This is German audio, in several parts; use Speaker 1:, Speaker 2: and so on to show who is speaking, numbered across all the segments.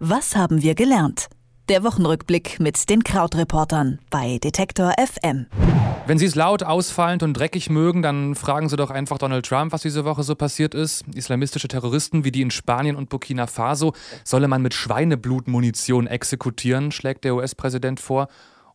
Speaker 1: Was haben wir gelernt? Der Wochenrückblick mit den Krautreportern bei Detektor FM.
Speaker 2: Wenn Sie es laut, ausfallend und dreckig mögen, dann fragen Sie doch einfach Donald Trump, was diese Woche so passiert ist. Islamistische Terroristen wie die in Spanien und Burkina Faso solle man mit Schweineblutmunition exekutieren, schlägt der US-Präsident vor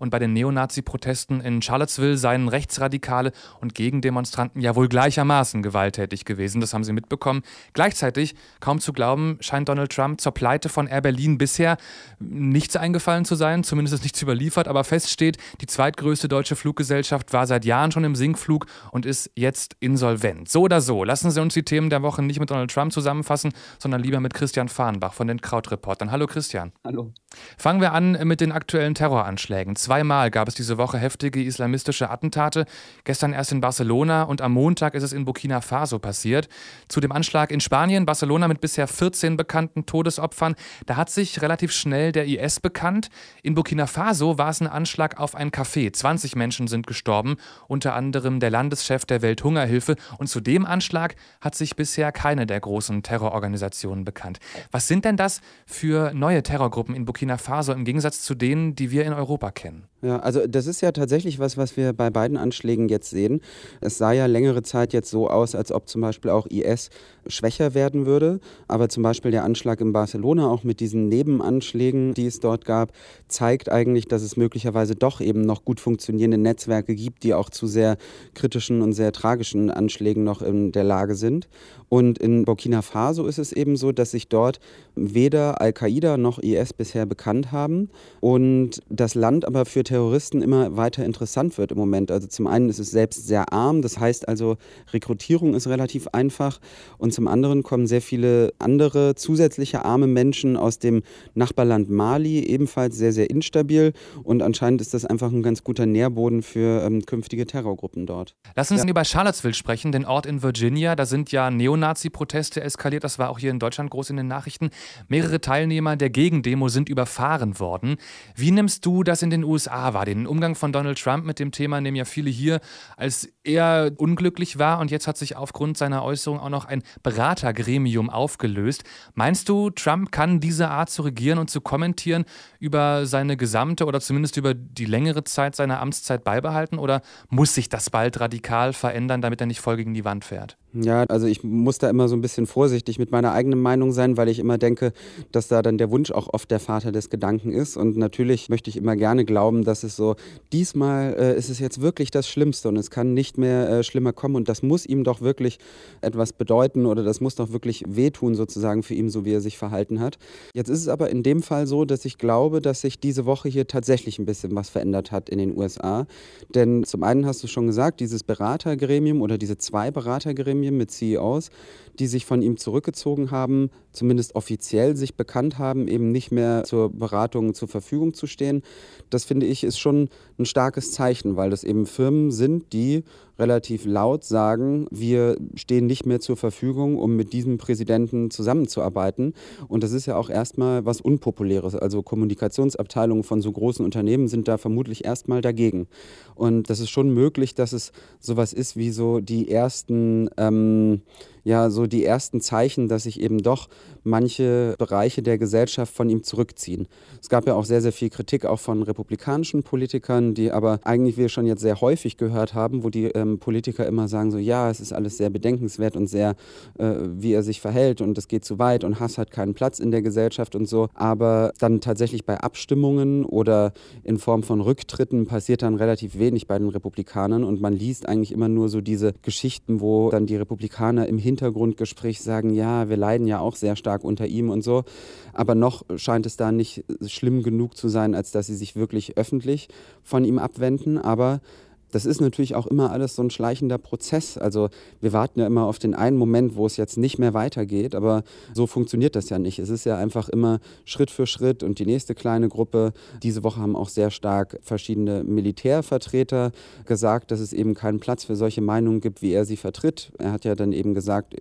Speaker 2: und bei den Neonazi-Protesten in Charlottesville seien Rechtsradikale und Gegendemonstranten ja wohl gleichermaßen gewalttätig gewesen. Das haben sie mitbekommen. Gleichzeitig, kaum zu glauben, scheint Donald Trump zur Pleite von Air Berlin bisher nichts eingefallen zu sein, zumindest ist nichts überliefert, aber fest steht, die zweitgrößte deutsche Fluggesellschaft war seit Jahren schon im Sinkflug und ist jetzt insolvent. So oder so, lassen Sie uns die Themen der Woche nicht mit Donald Trump zusammenfassen, sondern lieber mit Christian Fahrenbach von den Krautreportern. Hallo Christian.
Speaker 3: Hallo.
Speaker 2: Fangen wir an mit den aktuellen Terroranschlägen. Zwei Zweimal gab es diese Woche heftige islamistische Attentate. Gestern erst in Barcelona und am Montag ist es in Burkina Faso passiert. Zu dem Anschlag in Spanien, Barcelona mit bisher 14 bekannten Todesopfern, da hat sich relativ schnell der IS bekannt. In Burkina Faso war es ein Anschlag auf ein Café. 20 Menschen sind gestorben, unter anderem der Landeschef der Welthungerhilfe. Und zu dem Anschlag hat sich bisher keine der großen Terrororganisationen bekannt. Was sind denn das für neue Terrorgruppen in Burkina Faso im Gegensatz zu denen, die wir in Europa kennen?
Speaker 3: Ja, also das ist ja tatsächlich was, was wir bei beiden Anschlägen jetzt sehen. Es sah ja längere Zeit jetzt so aus, als ob zum Beispiel auch IS schwächer werden würde. Aber zum Beispiel der Anschlag in Barcelona, auch mit diesen Nebenanschlägen, die es dort gab, zeigt eigentlich, dass es möglicherweise doch eben noch gut funktionierende Netzwerke gibt, die auch zu sehr kritischen und sehr tragischen Anschlägen noch in der Lage sind. Und in Burkina Faso ist es eben so, dass sich dort weder Al-Qaida noch IS bisher bekannt haben und das Land aber für Terroristen immer weiter interessant wird im Moment. Also zum einen ist es selbst sehr arm, das heißt also Rekrutierung ist relativ einfach und zum anderen kommen sehr viele andere zusätzliche arme Menschen aus dem Nachbarland Mali, ebenfalls sehr, sehr instabil und anscheinend ist das einfach ein ganz guter Nährboden für ähm, künftige Terrorgruppen dort.
Speaker 2: Lass uns ja. über Charlottesville sprechen, den Ort in Virginia. Da sind ja Neonazi-Proteste eskaliert. Das war auch hier in Deutschland groß in den Nachrichten. Mehrere Teilnehmer der Gegendemo sind überfahren worden. Wie nimmst du das in den USA war. Den Umgang von Donald Trump mit dem Thema nehmen ja viele hier als eher unglücklich war und jetzt hat sich aufgrund seiner Äußerung auch noch ein Beratergremium aufgelöst. Meinst du, Trump kann diese Art zu regieren und zu kommentieren über seine gesamte oder zumindest über die längere Zeit seiner Amtszeit beibehalten oder muss sich das bald radikal verändern, damit er nicht voll gegen die Wand fährt?
Speaker 3: Ja, also ich muss da immer so ein bisschen vorsichtig mit meiner eigenen Meinung sein, weil ich immer denke, dass da dann der Wunsch auch oft der Vater des Gedanken ist. Und natürlich möchte ich immer gerne glauben, dass es so, diesmal äh, ist es jetzt wirklich das Schlimmste und es kann nicht mehr äh, schlimmer kommen. Und das muss ihm doch wirklich etwas bedeuten oder das muss doch wirklich wehtun sozusagen für ihn, so wie er sich verhalten hat. Jetzt ist es aber in dem Fall so, dass ich glaube, dass sich diese Woche hier tatsächlich ein bisschen was verändert hat in den USA. Denn zum einen hast du schon gesagt, dieses Beratergremium oder diese zwei Beratergremien, Gremien mit CEOs, die sich von ihm zurückgezogen haben, zumindest offiziell sich bekannt haben, eben nicht mehr zur Beratung zur Verfügung zu stehen. Das finde ich ist schon ein starkes Zeichen, weil das eben Firmen sind, die relativ laut sagen, wir stehen nicht mehr zur Verfügung, um mit diesem Präsidenten zusammenzuarbeiten. Und das ist ja auch erstmal was Unpopuläres. Also Kommunikationsabteilungen von so großen Unternehmen sind da vermutlich erstmal dagegen. Und das ist schon möglich, dass es sowas ist wie so die ersten ähm, ja so die ersten Zeichen, dass sich eben doch manche Bereiche der Gesellschaft von ihm zurückziehen. Es gab ja auch sehr, sehr viel Kritik auch von republikanischen Politikern, die aber eigentlich wir schon jetzt sehr häufig gehört haben, wo die ähm, Politiker immer sagen so, ja, es ist alles sehr bedenkenswert und sehr, äh, wie er sich verhält und es geht zu weit und Hass hat keinen Platz in der Gesellschaft und so. Aber dann tatsächlich bei Abstimmungen oder in Form von Rücktritten passiert dann relativ wenig bei den Republikanern und man liest eigentlich immer nur so diese Geschichten, wo dann die Republikaner im Hintergrund Hintergrundgespräch sagen, ja, wir leiden ja auch sehr stark unter ihm und so. Aber noch scheint es da nicht schlimm genug zu sein, als dass sie sich wirklich öffentlich von ihm abwenden. Aber das ist natürlich auch immer alles so ein schleichender Prozess. Also wir warten ja immer auf den einen Moment, wo es jetzt nicht mehr weitergeht, aber so funktioniert das ja nicht. Es ist ja einfach immer Schritt für Schritt und die nächste kleine Gruppe. Diese Woche haben auch sehr stark verschiedene Militärvertreter gesagt, dass es eben keinen Platz für solche Meinungen gibt, wie er sie vertritt. Er hat ja dann eben gesagt,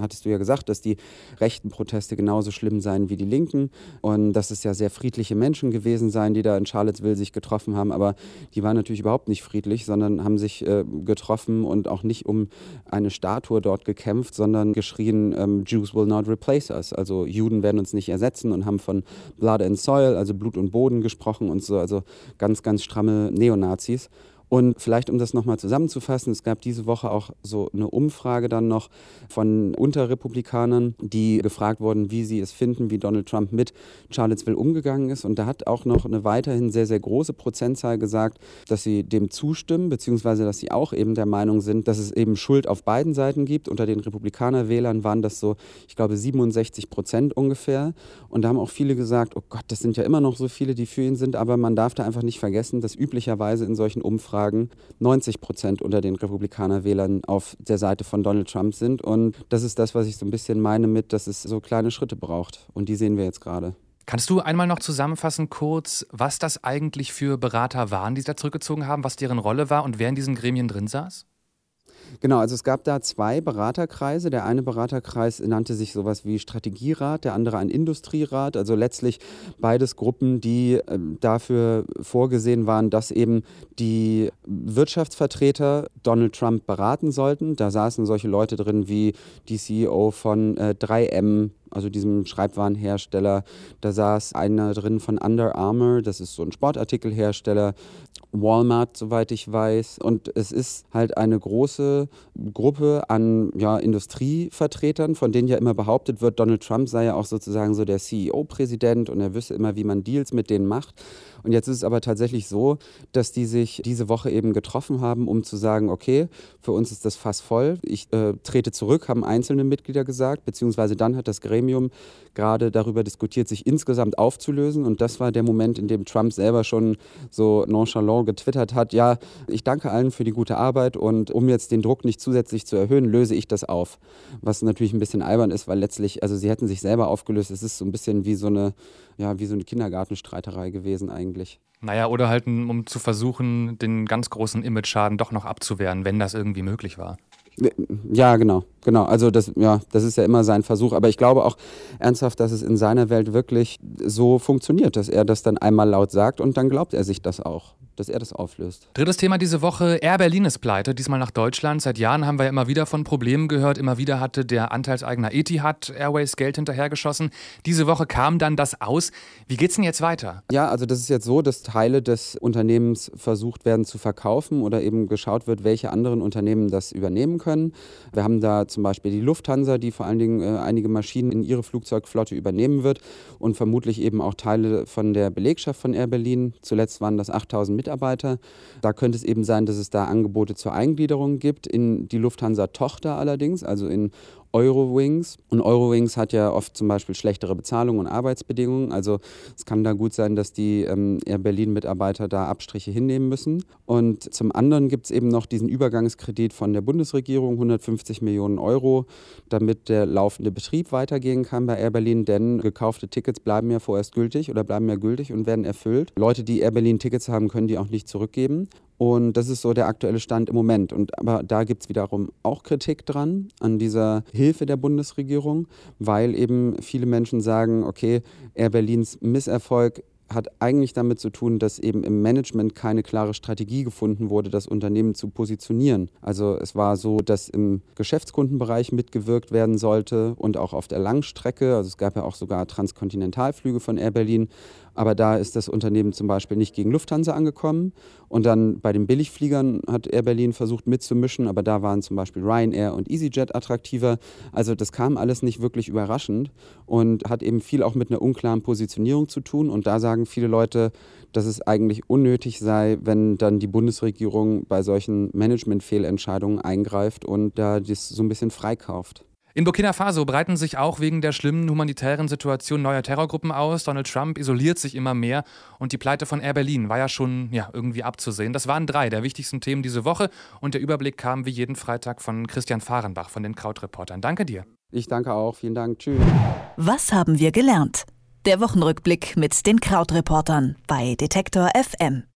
Speaker 3: hattest du ja gesagt, dass die rechten Proteste genauso schlimm seien wie die linken und dass es ja sehr friedliche Menschen gewesen seien, die da in Charlottesville sich getroffen haben, aber die waren natürlich überhaupt nicht friedlich, sondern sondern haben sich äh, getroffen und auch nicht um eine Statue dort gekämpft, sondern geschrien, ähm, Jews will not replace us. Also Juden werden uns nicht ersetzen und haben von Blood and Soil, also Blut und Boden gesprochen und so, also ganz, ganz stramme Neonazis. Und vielleicht, um das nochmal zusammenzufassen, es gab diese Woche auch so eine Umfrage dann noch von Unterrepublikanern, die gefragt wurden, wie sie es finden, wie Donald Trump mit Charlottesville umgegangen ist. Und da hat auch noch eine weiterhin sehr, sehr große Prozentzahl gesagt, dass sie dem zustimmen, beziehungsweise dass sie auch eben der Meinung sind, dass es eben Schuld auf beiden Seiten gibt. Unter den Republikanerwählern waren das so, ich glaube, 67 Prozent ungefähr. Und da haben auch viele gesagt, oh Gott, das sind ja immer noch so viele, die für ihn sind, aber man darf da einfach nicht vergessen, dass üblicherweise in solchen Umfragen Umfragen 90 Prozent unter den Republikanerwählern auf der Seite von Donald Trump sind. Und das ist das, was ich so ein bisschen meine mit, dass es so kleine Schritte braucht. Und die sehen wir jetzt gerade.
Speaker 2: Kannst du einmal noch zusammenfassen kurz, was das eigentlich für Berater waren, die sich da zurückgezogen haben, was deren Rolle war und wer in diesen Gremien drin saß?
Speaker 3: Genau, also es gab da zwei Beraterkreise. Der eine Beraterkreis nannte sich sowas wie Strategierat, der andere ein Industrierat. Also letztlich beides Gruppen, die äh, dafür vorgesehen waren, dass eben die Wirtschaftsvertreter Donald Trump beraten sollten. Da saßen solche Leute drin wie die CEO von äh, 3M, also diesem Schreibwarenhersteller. Da saß einer drin von Under Armour, das ist so ein Sportartikelhersteller. Walmart, soweit ich weiß. Und es ist halt eine große Gruppe an ja, Industrievertretern, von denen ja immer behauptet wird, Donald Trump sei ja auch sozusagen so der CEO-Präsident und er wüsste immer, wie man Deals mit denen macht. Und jetzt ist es aber tatsächlich so, dass die sich diese Woche eben getroffen haben, um zu sagen, okay, für uns ist das Fass voll. Ich äh, trete zurück, haben einzelne Mitglieder gesagt, beziehungsweise dann hat das Gremium gerade darüber diskutiert, sich insgesamt aufzulösen. Und das war der Moment, in dem Trump selber schon so nonchalant getwittert hat, ja, ich danke allen für die gute Arbeit und um jetzt den Druck nicht zusätzlich zu erhöhen, löse ich das auf. Was natürlich ein bisschen albern ist, weil letztlich, also sie hätten sich selber aufgelöst. Es ist so ein bisschen wie so eine, ja, wie so eine Kindergartenstreiterei gewesen eigentlich.
Speaker 2: Naja, oder halt, um zu versuchen, den ganz großen Image-Schaden doch noch abzuwehren, wenn das irgendwie möglich war.
Speaker 3: Ja, genau, genau. Also das, ja, das ist ja immer sein Versuch. Aber ich glaube auch ernsthaft, dass es in seiner Welt wirklich so funktioniert, dass er das dann einmal laut sagt und dann glaubt er sich das auch dass er das auflöst.
Speaker 2: Drittes Thema diese Woche, Air Berlin ist pleite, diesmal nach Deutschland. Seit Jahren haben wir ja immer wieder von Problemen gehört. Immer wieder hatte der Anteilseigner Etihad Airways Geld hinterhergeschossen. Diese Woche kam dann das aus. Wie geht's denn jetzt weiter?
Speaker 3: Ja, also das ist jetzt so, dass Teile des Unternehmens versucht werden zu verkaufen oder eben geschaut wird, welche anderen Unternehmen das übernehmen können. Wir haben da zum Beispiel die Lufthansa, die vor allen Dingen äh, einige Maschinen in ihre Flugzeugflotte übernehmen wird und vermutlich eben auch Teile von der Belegschaft von Air Berlin. Zuletzt waren das 8000 Mitarbeiter. Mitarbeiter. Da könnte es eben sein, dass es da Angebote zur Eingliederung gibt. In die Lufthansa-Tochter allerdings, also in Eurowings. Und Eurowings hat ja oft zum Beispiel schlechtere Bezahlung und Arbeitsbedingungen. Also es kann da gut sein, dass die ähm, Air Berlin-Mitarbeiter da Abstriche hinnehmen müssen. Und zum anderen gibt es eben noch diesen Übergangskredit von der Bundesregierung, 150 Millionen Euro, damit der laufende Betrieb weitergehen kann bei Air Berlin. Denn gekaufte Tickets bleiben ja vorerst gültig oder bleiben ja gültig und werden erfüllt. Leute, die Air Berlin Tickets haben, können die auch nicht zurückgeben. Und das ist so der aktuelle Stand im Moment. Und aber da gibt es wiederum auch Kritik dran an dieser Hilfe der Bundesregierung, weil eben viele Menschen sagen, okay, Air Berlins Misserfolg hat eigentlich damit zu tun, dass eben im Management keine klare Strategie gefunden wurde, das Unternehmen zu positionieren. Also es war so, dass im Geschäftskundenbereich mitgewirkt werden sollte und auch auf der Langstrecke. Also es gab ja auch sogar Transkontinentalflüge von Air Berlin. Aber da ist das Unternehmen zum Beispiel nicht gegen Lufthansa angekommen. Und dann bei den Billigfliegern hat Air Berlin versucht mitzumischen, aber da waren zum Beispiel Ryanair und EasyJet attraktiver. Also das kam alles nicht wirklich überraschend und hat eben viel auch mit einer unklaren Positionierung zu tun. Und da sagen viele Leute, dass es eigentlich unnötig sei, wenn dann die Bundesregierung bei solchen Managementfehlentscheidungen eingreift und da das so ein bisschen freikauft.
Speaker 2: In Burkina Faso breiten sich auch wegen der schlimmen humanitären Situation neue Terrorgruppen aus. Donald Trump isoliert sich immer mehr und die Pleite von Air Berlin war ja schon ja, irgendwie abzusehen. Das waren drei der wichtigsten Themen diese Woche und der Überblick kam wie jeden Freitag von Christian Fahrenbach von den Krautreportern. Danke dir.
Speaker 3: Ich danke auch. Vielen Dank. Tschüss.
Speaker 1: Was haben wir gelernt? Der Wochenrückblick mit den Krautreportern bei Detektor FM.